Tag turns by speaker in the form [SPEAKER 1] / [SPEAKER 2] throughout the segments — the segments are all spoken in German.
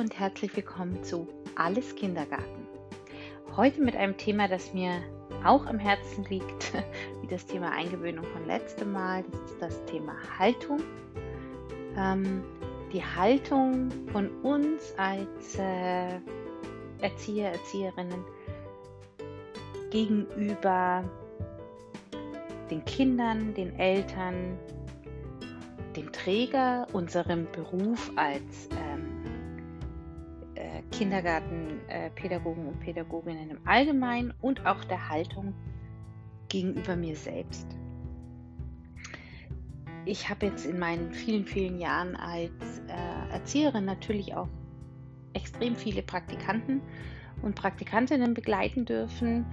[SPEAKER 1] und herzlich willkommen zu Alles Kindergarten. Heute mit einem Thema, das mir auch am Herzen liegt, wie das Thema Eingewöhnung von letztem Mal. Das ist das Thema Haltung. Ähm, die Haltung von uns als äh, Erzieher, Erzieherinnen gegenüber den Kindern, den Eltern, dem Träger, unserem Beruf als äh, Kindergartenpädagogen äh, und Pädagoginnen im Allgemeinen und auch der Haltung gegenüber mir selbst. Ich habe jetzt in meinen vielen, vielen Jahren als äh, Erzieherin natürlich auch extrem viele Praktikanten und Praktikantinnen begleiten dürfen,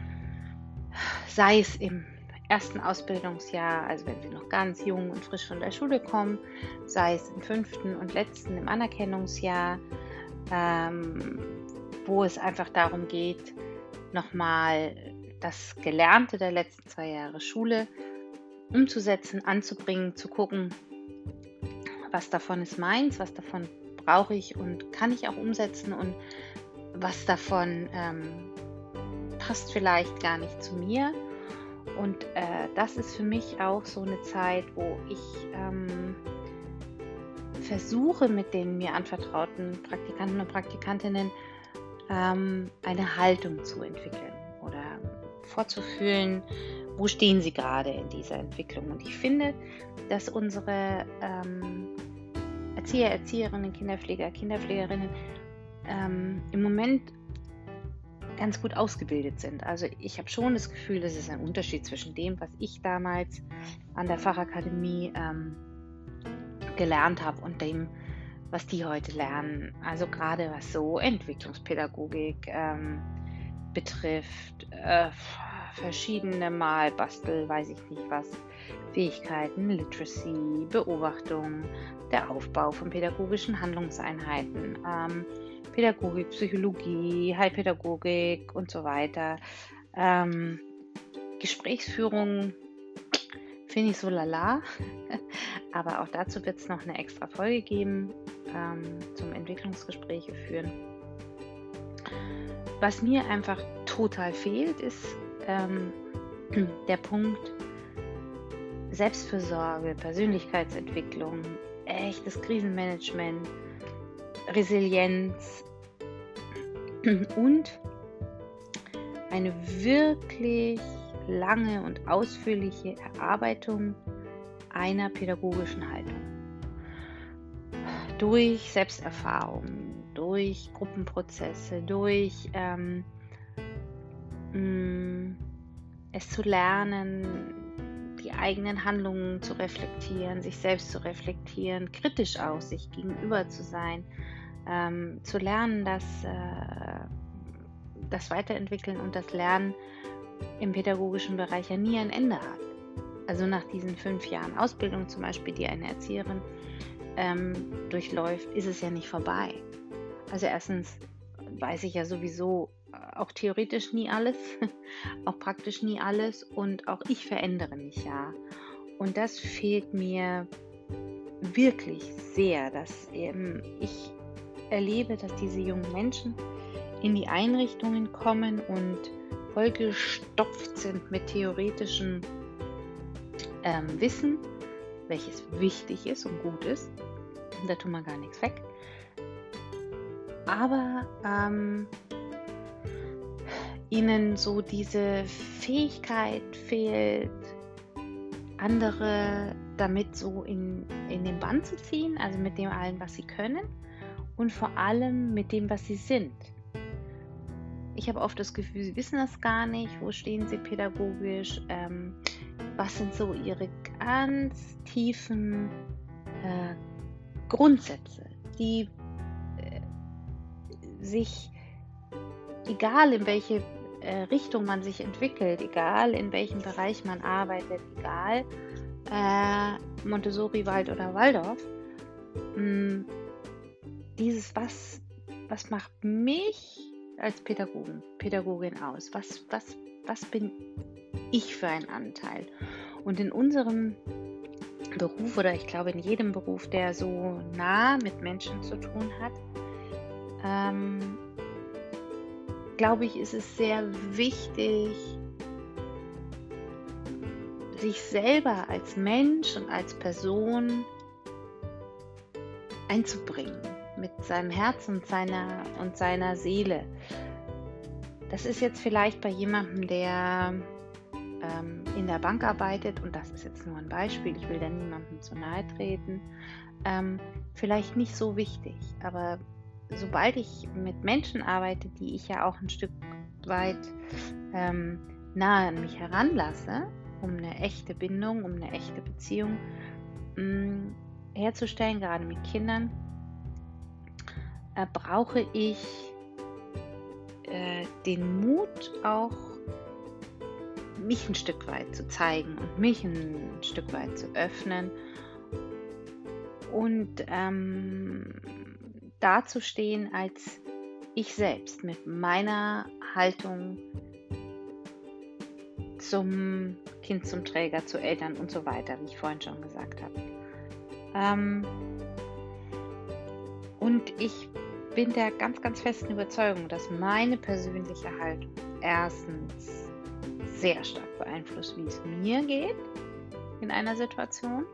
[SPEAKER 1] sei es im ersten Ausbildungsjahr, also wenn sie noch ganz jung und frisch von der Schule kommen, sei es im fünften und letzten im Anerkennungsjahr, ähm, wo es einfach darum geht, nochmal das Gelernte der letzten zwei Jahre Schule umzusetzen, anzubringen, zu gucken, was davon ist meins, was davon brauche ich und kann ich auch umsetzen und was davon ähm, passt vielleicht gar nicht zu mir. Und äh, das ist für mich auch so eine Zeit, wo ich ähm, versuche, mit den mir anvertrauten Praktikanten und Praktikantinnen ähm, eine Haltung zu entwickeln oder vorzufühlen, wo stehen sie gerade in dieser Entwicklung. Und ich finde, dass unsere ähm, Erzieher, Erzieherinnen, Kinderpfleger, Kinderpflegerinnen ähm, im Moment ganz gut ausgebildet sind. Also ich habe schon das Gefühl, das ist ein Unterschied zwischen dem, was ich damals an der Fachakademie ähm, gelernt habe und dem, was die heute lernen. Also gerade was so Entwicklungspädagogik ähm, betrifft, äh, verschiedene Malbastel, weiß ich nicht was, Fähigkeiten, Literacy, Beobachtung, der Aufbau von pädagogischen Handlungseinheiten. Ähm, Pädagogik, Psychologie, Heilpädagogik und so weiter. Ähm, Gesprächsführung finde ich so lala, aber auch dazu wird es noch eine extra Folge geben ähm, zum Entwicklungsgespräche führen. Was mir einfach total fehlt, ist ähm, der Punkt Selbstfürsorge, Persönlichkeitsentwicklung, echtes Krisenmanagement, Resilienz und eine wirklich lange und ausführliche Erarbeitung einer pädagogischen Haltung. Durch Selbsterfahrung, durch Gruppenprozesse, durch ähm, mm, es zu lernen, die eigenen Handlungen zu reflektieren, sich selbst zu reflektieren, kritisch auch sich gegenüber zu sein, ähm, zu lernen, dass äh, das Weiterentwickeln und das Lernen im pädagogischen Bereich ja nie ein Ende hat. Also nach diesen fünf Jahren Ausbildung zum Beispiel, die eine Erzieherin ähm, durchläuft, ist es ja nicht vorbei. Also erstens weiß ich ja sowieso äh, auch theoretisch nie alles, auch praktisch nie alles und auch ich verändere mich ja. Und das fehlt mir wirklich sehr, dass ähm, ich erlebe, dass diese jungen Menschen in die Einrichtungen kommen und vollgestopft sind mit theoretischem ähm, Wissen, welches wichtig ist und gut ist. Da tun wir gar nichts weg. Aber ähm, ihnen so diese Fähigkeit fehlt, andere damit so in, in den Bann zu ziehen, also mit dem allen, was sie können und vor allem mit dem, was sie sind. Ich habe oft das Gefühl, sie wissen das gar nicht, wo stehen sie pädagogisch, ähm, was sind so ihre ganz tiefen äh, Grundsätze, die äh, sich, egal in welche äh, Richtung man sich entwickelt, egal in welchem Bereich man arbeitet, egal äh, Montessori, Wald oder Waldorf, mh, mm, dieses was, was macht mich als Pädagogen, Pädagogin aus? Was, was, was bin ich für ein Anteil? Und in unserem Beruf oder ich glaube in jedem Beruf, der so nah mit Menschen zu tun hat, ähm, glaube ich, ist es sehr wichtig, sich selber als Mensch und als Person einzubringen mit seinem Herz und seiner, und seiner Seele. Das ist jetzt vielleicht bei jemandem, der ähm, in der Bank arbeitet, und das ist jetzt nur ein Beispiel, ich will da niemandem zu nahe treten, ähm, vielleicht nicht so wichtig. Aber sobald ich mit Menschen arbeite, die ich ja auch ein Stück weit ähm, nahe an mich heranlasse, um eine echte Bindung, um eine echte Beziehung mh, mm, herzustellen, gerade mit Kindern, äh, brauche ich äh, den Mut auch mich ein Stück weit zu zeigen und mich ein Stück weit zu öffnen und ähm, dazustehen als ich selbst mit meiner Haltung zum Kind, zum Träger, zu Eltern und so weiter, wie ich vorhin schon gesagt habe. Ähm, und ich bin der ganz, ganz festen Überzeugung, dass meine persönliche Haltung erstens sehr stark beeinflusst, wie es mir geht in einer Situation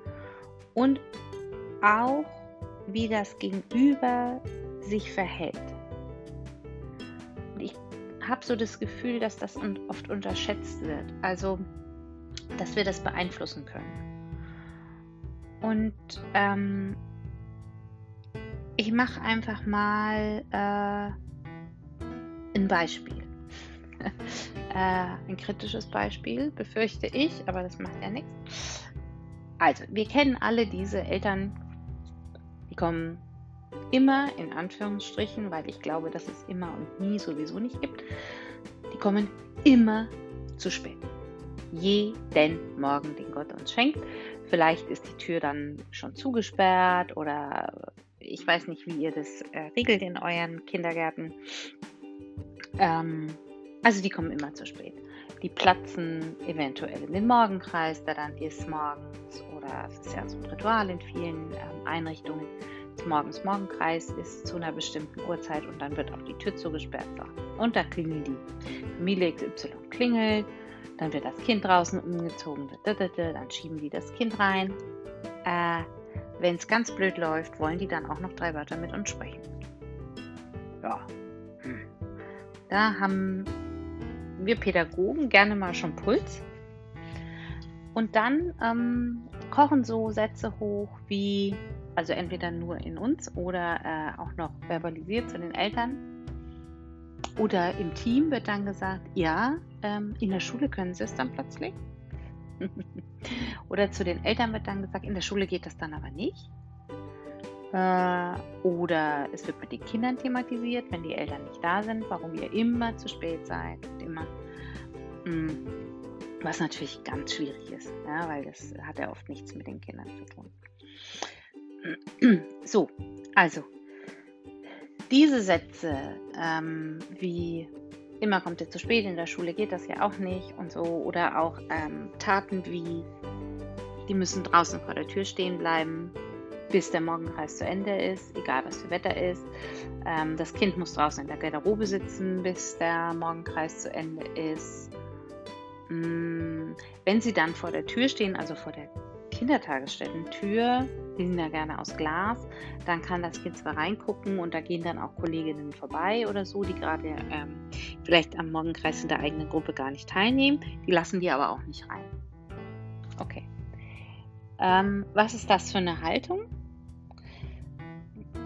[SPEAKER 1] und auch, wie das Gegenüber sich verhält. Und ich habe so das Gefühl, dass das oft unterschätzt wird. Also, dass wir das beeinflussen können. Und ähm, ich mache einfach mal äh, ein Beispiel. äh, ein kritisches Beispiel, befürchte ich, aber das macht ja nichts. Also, wir kennen alle diese Eltern, die kommen immer in Anführungsstrichen, weil ich glaube, dass es immer und nie sowieso nicht gibt. Die kommen immer zu spät. Jeden Morgen, den Gott uns schenkt. Vielleicht ist die Tür dann schon zugesperrt oder ich weiß nicht, wie ihr das äh, regelt in euren Kindergärten. Ähm, also die kommen immer zu spät. Die platzen eventuell in den Morgenkreis, der dann ist morgens. Oder es ist ja so ein Ritual in vielen ähm, Einrichtungen. Des Morgens Morgenkreis ist zu einer bestimmten Uhrzeit und dann wird auch die Tür zugesperrt. Und da klingeln die. Familie XY klingelt, dann wird das Kind draußen umgezogen, dann schieben die das Kind rein. Äh, wenn es ganz blöd läuft, wollen die dann auch noch drei Wörter mit uns sprechen. Ja. Hm. Da haben wir Pädagogen gerne mal schon Puls. Und dann ähm, kochen so Sätze hoch wie, also entweder nur in uns oder äh, auch noch verbalisiert zu den Eltern. Oder im Team wird dann gesagt, ja, ähm, in der Schule können sie es dann plötzlich. Oder zu den Eltern wird dann gesagt, in der Schule geht das dann aber nicht. Äh, oder es wird mit den Kindern thematisiert, wenn die Eltern nicht da sind, warum ihr immer zu spät seid und immer. Mm, was natürlich ganz schwierig ist, ja, weil das hat ja oft nichts mit den Kindern zu tun. So, also diese Sätze ähm, wie immer kommt ihr zu spät, in der Schule geht das ja auch nicht und so. Oder auch ähm, Taten wie, die müssen draußen vor der Tür stehen bleiben, bis der Morgenkreis zu Ende ist, egal was für Wetter ist. Ähm, das Kind muss draußen in der Garderobe sitzen, bis der Morgenkreis zu Ende ist. Mm, wenn sie dann vor der Tür stehen, also vor der Kindertagesstätten-Tür, die sind ja gerne aus Glas, dann kann das Kind zwar reingucken und da gehen dann auch Kolleginnen vorbei oder so, die gerade ähm, vielleicht am Morgenkreis in der eigenen Gruppe gar nicht teilnehmen, die lassen die aber auch nicht rein. Okay. Ähm, was ist das für eine Haltung?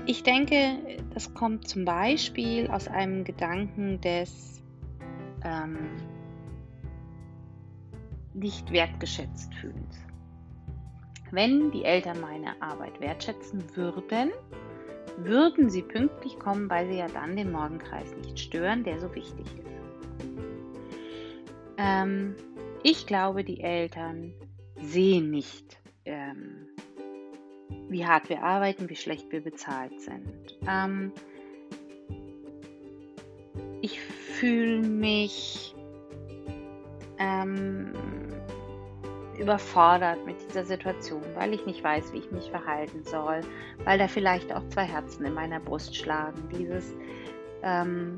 [SPEAKER 1] Ich denke, das kommt zum Beispiel aus einem Gedanken des ähm, nicht wertgeschätzt fühlens. Wenn die Eltern meine Arbeit wertschätzen würden, würden sie pünktlich kommen, weil sie ja dann den Morgenkreis nicht stören, der so wichtig ist. Ähm, ich glaube, die Eltern sehen nicht, ähm, wie hart wir arbeiten, wie schlecht wir bezahlt sind. Ähm, ich fühle mich ähm, überfordert mit dieser Situation, weil ich nicht weiß, wie ich mich verhalten soll, weil da vielleicht auch zwei Herzen in meiner Brust schlagen. Dieses, ähm,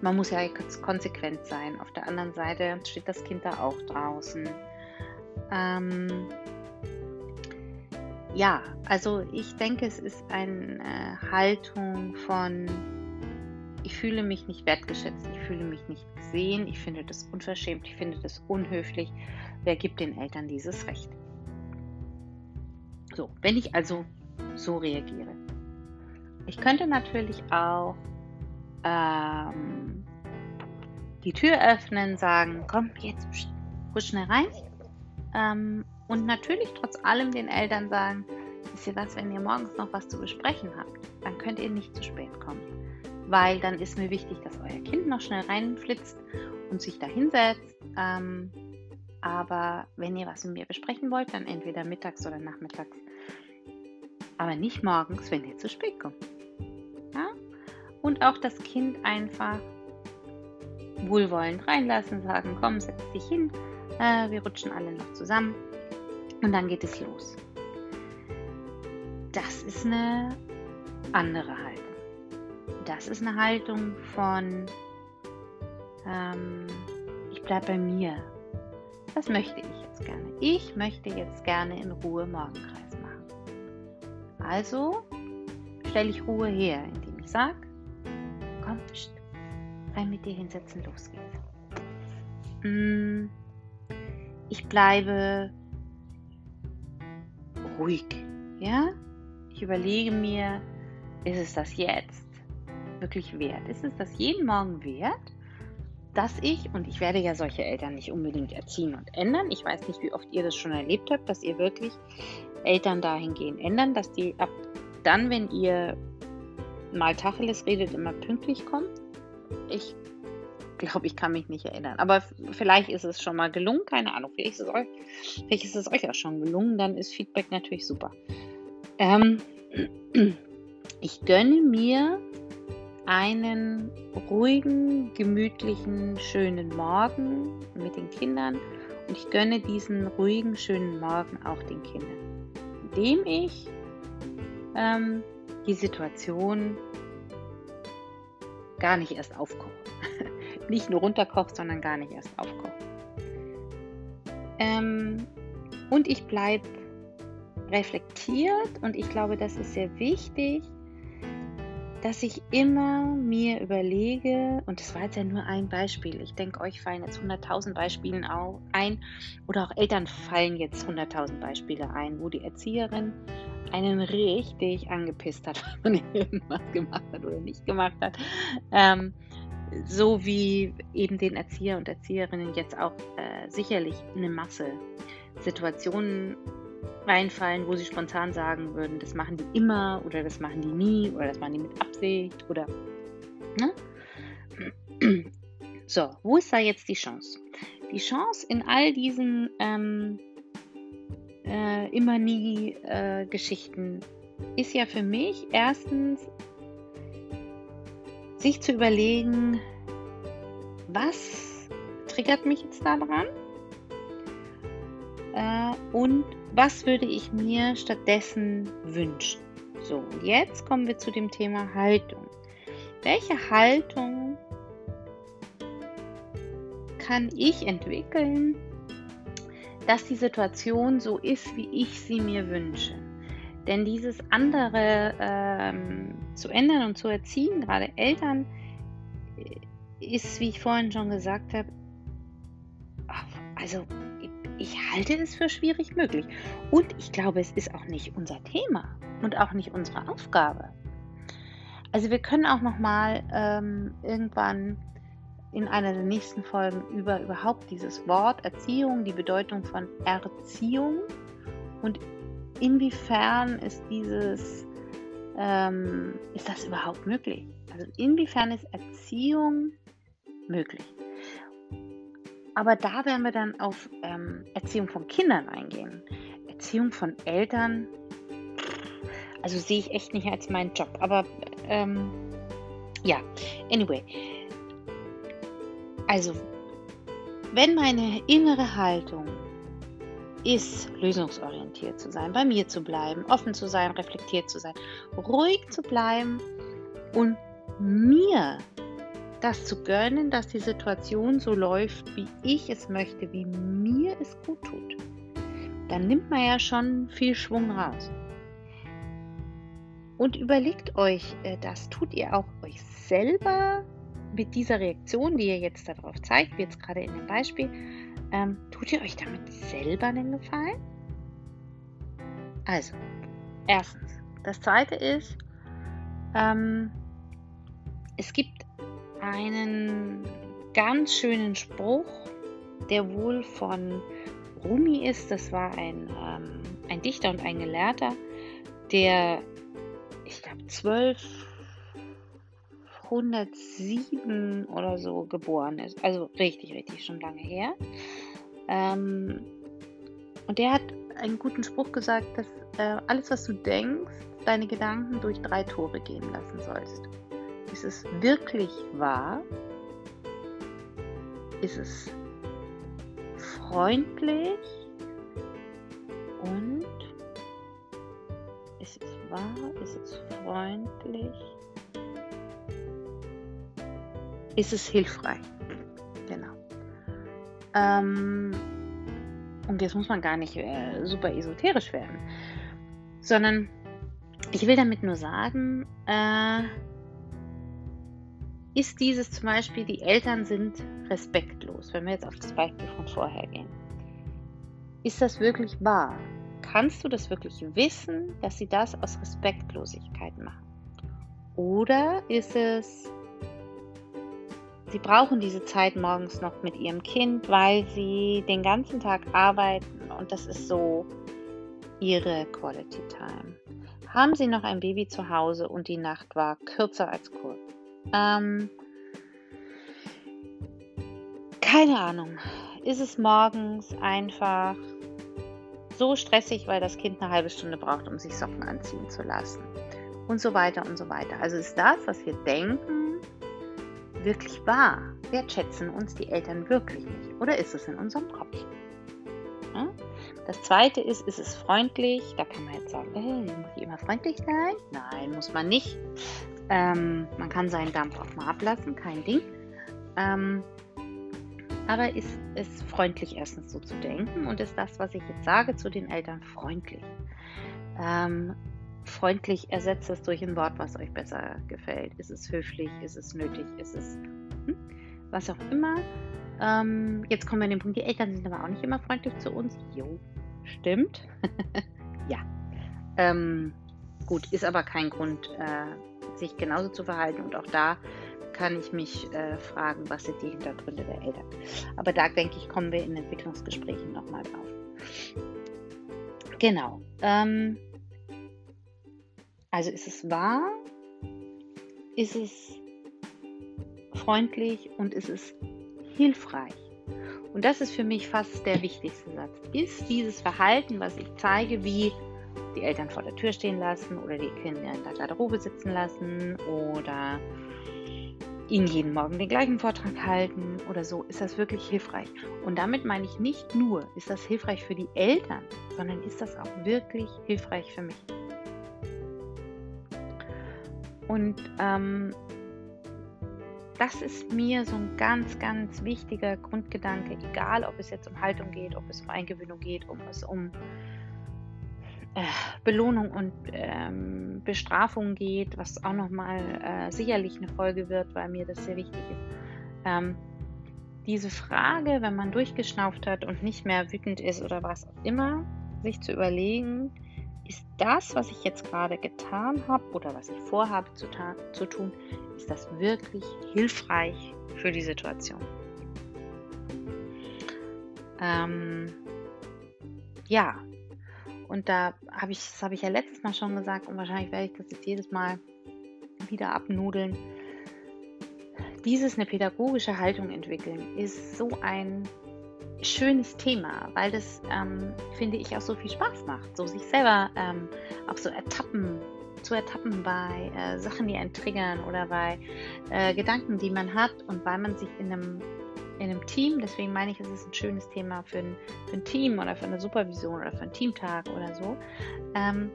[SPEAKER 1] man muss ja konsequent sein. Auf der anderen Seite steht das Kind da auch draußen. Ähm, ja, also ich denke, es ist eine Haltung von, ich fühle mich nicht wertgeschätzt, ich fühle mich nicht gesehen, ich finde das unverschämt, ich finde das unhöflich. Wer gibt den Eltern dieses Recht? So, wenn ich also so reagiere. Ich könnte natürlich auch ähm, die Tür öffnen, sagen, komm jetzt, ruhig schnell rein. Ähm, und natürlich trotz allem den Eltern sagen, wisst ihr was, wenn ihr morgens noch was zu besprechen habt, dann könnt ihr nicht zu spät kommen. Weil dann ist mir wichtig, dass euer Kind noch schnell reinflitzt und sich da hinsetzt. Ähm, aber wenn ihr was mit mir besprechen wollt, dann entweder mittags oder nachmittags. Aber nicht morgens, wenn ihr zu spät kommt. Ja? Und auch das Kind einfach wohlwollend reinlassen, sagen, komm, setz dich hin, äh, wir rutschen alle noch zusammen und dann geht es los. Das ist eine andere Haltung. Das ist eine Haltung von, ähm, ich bleibe bei mir. Das möchte ich jetzt gerne. Ich möchte jetzt gerne in Ruhe Morgenkreis machen. Also stelle ich Ruhe her, indem ich sage, komm, pst, rein mit dir hinsetzen, los geht's. Mm, ich bleibe ruhig. Ja? Ich überlege mir, ist es das jetzt wirklich wert? Ist es das jeden Morgen wert, dass ich, und ich werde ja solche Eltern nicht unbedingt erziehen und ändern, ich weiß nicht, wie oft ihr das schon erlebt habt, dass ihr wirklich Eltern dahingehend ändern, dass die ab dann, wenn ihr mal Tacheles redet, immer pünktlich kommt. Ich glaube, ich kann mich nicht erinnern. Aber vielleicht ist es schon mal gelungen, keine Ahnung. Vielleicht ist es euch, vielleicht ist es euch auch schon gelungen, dann ist Feedback natürlich super. Ähm, ich gönne mir einen ruhigen, gemütlichen, schönen Morgen mit den Kindern und ich gönne diesen ruhigen, schönen Morgen auch den Kindern, indem ich ähm, die Situation gar nicht erst aufkoche nicht nur runterkocht, sondern gar nicht erst aufkocht. Ähm, und ich bleibe reflektiert und ich glaube, das ist sehr wichtig, dass ich immer mir überlege, und das war jetzt ja nur ein Beispiel, ich denke, euch fallen jetzt 100.000 Beispiele ein, oder auch Eltern fallen jetzt 100.000 Beispiele ein, wo die Erzieherin einen richtig angepisst hat, weil man irgendwas gemacht hat oder nicht gemacht hat. Ähm, so wie eben den Erzieher und Erzieherinnen jetzt auch äh, sicherlich eine Masse Situationen reinfallen, wo sie spontan sagen würden, das machen die immer oder das machen die nie oder das machen die mit Absicht oder. Ne? So, wo ist da jetzt die Chance? Die Chance in all diesen ähm, äh, immer nie äh, Geschichten ist ja für mich erstens sich zu überlegen, was triggert mich jetzt daran äh, und was würde ich mir stattdessen wünschen. So, jetzt kommen wir zu dem Thema Haltung. Welche Haltung kann ich entwickeln, dass die Situation so ist, wie ich sie mir wünsche? Denn dieses andere ähm, zu ändern und zu erziehen, gerade Eltern, äh, ist, wie ich vorhin schon gesagt habe, also ich halte es für schwierig möglich. Und ich glaube, es ist auch nicht unser Thema und auch nicht unsere Aufgabe. Also wir können auch noch mal ähm, irgendwann in einer der nächsten Folgen über überhaupt dieses Wort Erziehung, die Bedeutung von Erziehung und inwiefern ist dieses, ähm, ist das überhaupt möglich? Also inwiefern ist Erziehung möglich? Aber da werden wir dann auf ähm, Erziehung von Kindern eingehen. Erziehung von Eltern, also sehe ich echt nicht als meinen Job. Aber ähm, ja, anyway. Also, wenn meine innere Haltung ist, lösungsorientiert zu sein, bei mir zu bleiben, offen zu sein, reflektiert zu sein, ruhig zu bleiben und mir das zu gönnen, dass die Situation so läuft, wie ich es möchte, wie mir es gut tut, dann nimmt man ja schon viel Schwung raus. Und überlegt euch, äh, das tut ihr auch euch selber mit dieser Reaktion, die ihr jetzt darauf zeigt, wie jetzt gerade in dem Beispiel, ähm, tut ihr euch damit selber den Gefallen? Also, erstens. Das zweite ist, ähm, es gibt einen ganz schönen Spruch, der wohl von Rumi ist. Das war ein, ähm, ein Dichter und ein Gelehrter, der, ich glaube, 1207 oder so geboren ist. Also richtig, richtig schon lange her. Ähm, und der hat einen guten Spruch gesagt, dass äh, alles, was du denkst, deine Gedanken durch drei Tore gehen lassen sollst. Ist es wirklich wahr? Ist es freundlich? Und ist es wahr? Ist es freundlich? Ist es hilfreich? Ähm, und jetzt muss man gar nicht äh, super esoterisch werden, sondern ich will damit nur sagen, äh, ist dieses zum Beispiel, die Eltern sind respektlos, wenn wir jetzt auf das Beispiel von vorher gehen. Ist das wirklich wahr? Kannst du das wirklich wissen, dass sie das aus Respektlosigkeit machen? Oder ist es, sie brauchen diese Zeit morgens noch mit ihrem Kind, weil sie den ganzen Tag arbeiten und das ist so ihre Quality Time. Haben sie noch ein Baby zu Hause und die Nacht war kürzer als kurz? Ähm, keine Ahnung. Ist es morgens einfach so stressig, weil das Kind eine halbe Stunde braucht, um sich Socken anziehen zu lassen? Und so weiter und so weiter. Also ist das, was wir denken, wirklich wahr? Wertschätzen uns die Eltern wirklich nicht? Oder ist es in unserem Kopf? Das zweite ist, ist es freundlich? Da kann man jetzt sagen, hey, muss ich immer freundlich sein? Nein, muss man nicht. Ähm, man kann seinen Dampf auch mal ablassen, kein Ding. Ähm, aber ist es freundlich erstens so zu denken und ist das, was ich jetzt sage zu den Eltern, freundlich? Ähm, freundlich ersetzt es durch ein Wort, was euch besser gefällt. Ist es höflich? Ist es nötig? Ist es hm, was auch immer? Ähm, jetzt kommen wir an den Punkt, die Eltern sind aber auch nicht immer freundlich zu uns. Jo, stimmt. ja. Ähm, gut, ist aber kein Grund, äh, sich genauso zu verhalten. Und auch da kann ich mich äh, fragen, was sind die Hintergründe der Eltern. Aber da denke ich, kommen wir in Entwicklungsgesprächen nochmal drauf. Genau. Ähm, also ist es wahr? Ist es freundlich und ist es hilfreich? Und das ist für mich fast der wichtigste Satz. Ist dieses Verhalten, was ich zeige, wie die Eltern vor der Tür stehen lassen oder die Kinder in der Garderobe sitzen lassen oder ihnen jeden Morgen den gleichen Vortrag halten oder so, ist das wirklich hilfreich. Und damit meine ich nicht nur, ist das hilfreich für die Eltern, sondern ist das auch wirklich hilfreich für mich. Und ähm, das ist mir so ein ganz, ganz wichtiger Grundgedanke, egal ob es jetzt um Haltung geht, ob es um Eingewöhnung geht, ob es um äh, Belohnung und ähm, Bestrafung geht, was auch nochmal äh, sicherlich eine Folge wird, weil mir das sehr wichtig ist. Ähm, diese Frage, wenn man durchgeschnauft hat und nicht mehr wütend ist oder was auch immer, sich zu überlegen, ist das, was ich jetzt gerade getan habe oder was ich vorhabe zu, zu tun, ist das wirklich hilfreich für die Situation? Ähm, ja, und da habe ich, das habe ich ja letztes Mal schon gesagt und wahrscheinlich werde ich das jetzt jedes Mal wieder abnudeln. Dieses eine pädagogische Haltung entwickeln ist so ein schönes Thema, weil das, ähm, finde ich, auch so viel Spaß macht. So sich selber ähm, auch so ertappen, zu ertappen bei äh, Sachen, die einen triggern oder bei äh, Gedanken, die man hat und weil man sich in einem in einem Team, deswegen meine ich, es ist ein schönes Thema für ein, für ein Team oder für eine Supervision oder für einen Teamtag oder so, ähm,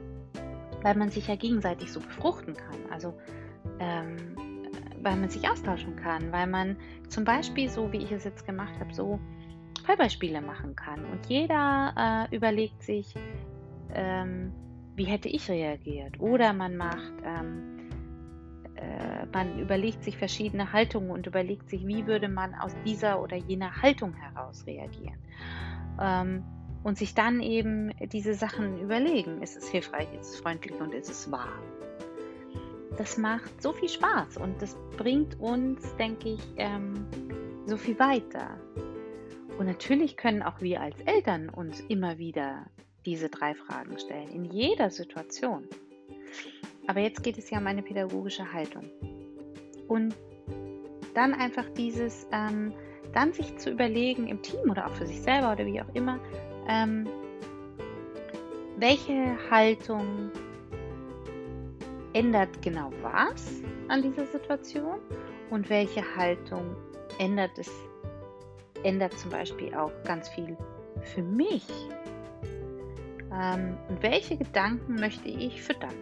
[SPEAKER 1] weil man sich ja gegenseitig so befruchten kann. Also ähm, weil man sich austauschen kann, weil man zum Beispiel, so wie ich es jetzt gemacht habe, so Fallbeispiele machen kann. Und jeder äh, überlegt sich, ähm, wie hätte ich reagiert? Oder man macht, ähm, äh, man überlegt sich verschiedene Haltungen und überlegt sich, wie würde man aus dieser oder jener Haltung heraus reagieren. Ähm, und sich dann eben diese Sachen überlegen. Ist es hilfreich, ist es freundlich und ist es wahr? Das macht so viel Spaß und das bringt uns, denke ich, ähm, so viel weiter. Und natürlich können auch wir als Eltern uns immer wieder diese drei Fragen stellen, in jeder Situation. Aber jetzt geht es ja um eine pädagogische Haltung. Und dann einfach dieses, ähm, dann sich zu überlegen im Team oder auch für sich selber oder wie auch immer, ähm, welche Haltung ändert genau was an dieser Situation und welche Haltung ändert es, ändert zum Beispiel auch ganz viel für mich ähm, und welche Gedanken möchte ich füttern?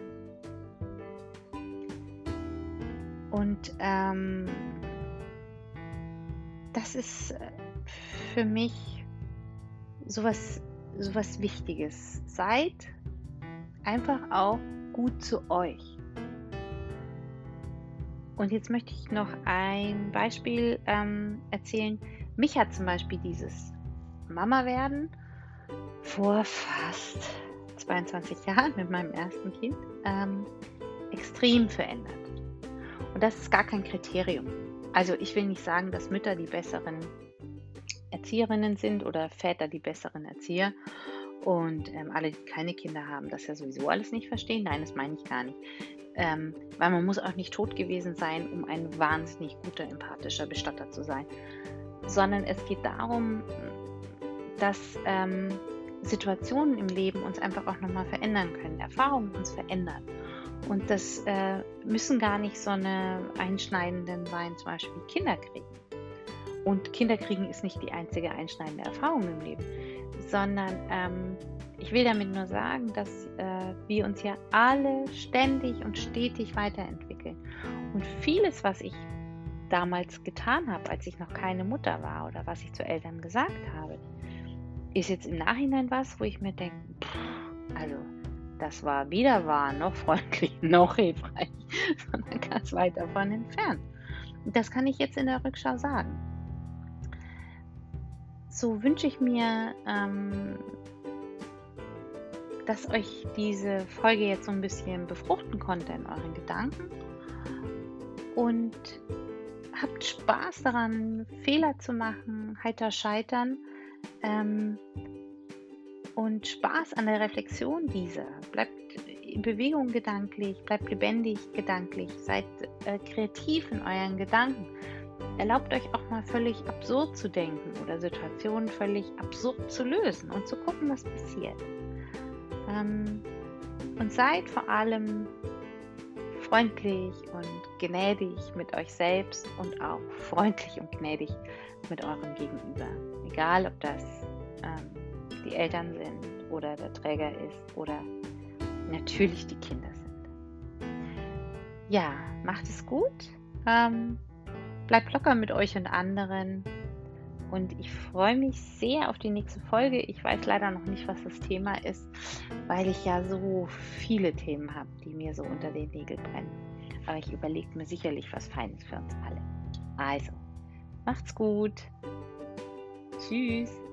[SPEAKER 1] Und ähm, das ist äh, für mich sowas, sowas Wichtiges. Seid einfach auch gut zu euch. Und jetzt möchte ich noch ein Beispiel ähm, erzählen. Mich hat zum Beispiel dieses Mama werden vor fast 22 Jahren mit meinem ersten Kind ähm, extrem verändert. Und das ist gar kein Kriterium. Also ich will nicht sagen, dass Mütter die besseren Erzieherinnen sind oder Väter die besseren Erzieher und ähm, alle, die keine Kinder haben, das ja sowieso alles nicht verstehen. Nein, das meine ich gar nicht. Ähm, weil man muss auch nicht tot gewesen sein, um ein wahnsinnig guter, empathischer Bestatter zu sein. Sondern es geht darum, dass ähm, Situationen im Leben uns einfach auch nochmal verändern können, Erfahrungen uns verändern. Und das äh, müssen gar nicht so eine einschneidenden sein, zum Beispiel Kinder kriegen. Und Kinder kriegen ist nicht die einzige einschneidende Erfahrung im Leben, sondern ähm, ich will damit nur sagen, dass äh, wir uns ja alle ständig und stetig weiterentwickeln. Und vieles, was ich damals getan habe, als ich noch keine Mutter war oder was ich zu Eltern gesagt habe, ist jetzt im Nachhinein was, wo ich mir denke, also das war weder wahr, noch freundlich, noch hilfreich, sondern ganz weit davon entfernt. Das kann ich jetzt in der Rückschau sagen. So wünsche ich mir, ähm, dass euch diese Folge jetzt so ein bisschen befruchten konnte in euren Gedanken und habt Spaß daran, Fehler zu machen, heiter scheitern ähm, und Spaß an der Reflexion dieser. Bleibt in Bewegung gedanklich, bleibt lebendig gedanklich, seid äh, kreativ in euren Gedanken. Erlaubt euch auch mal völlig absurd zu denken oder Situationen völlig absurd zu lösen und zu gucken, was passiert. Ähm, und seid vor allem freundlich und gnädig mit euch selbst und auch freundlich und gnädig mit eurem Gegenüber. Egal, ob das ähm, die Eltern sind oder der Träger ist oder natürlich die Kinder sind. Ja, macht es gut. Ähm, bleibt locker mit euch und anderen. Und ich freue mich sehr auf die nächste Folge. Ich weiß leider noch nicht, was das Thema ist, weil ich ja so viele Themen habe, die mir so unter den Nägeln brennen. Aber ich überlege mir sicherlich was Feines für uns alle. Also, macht's gut. Tschüss.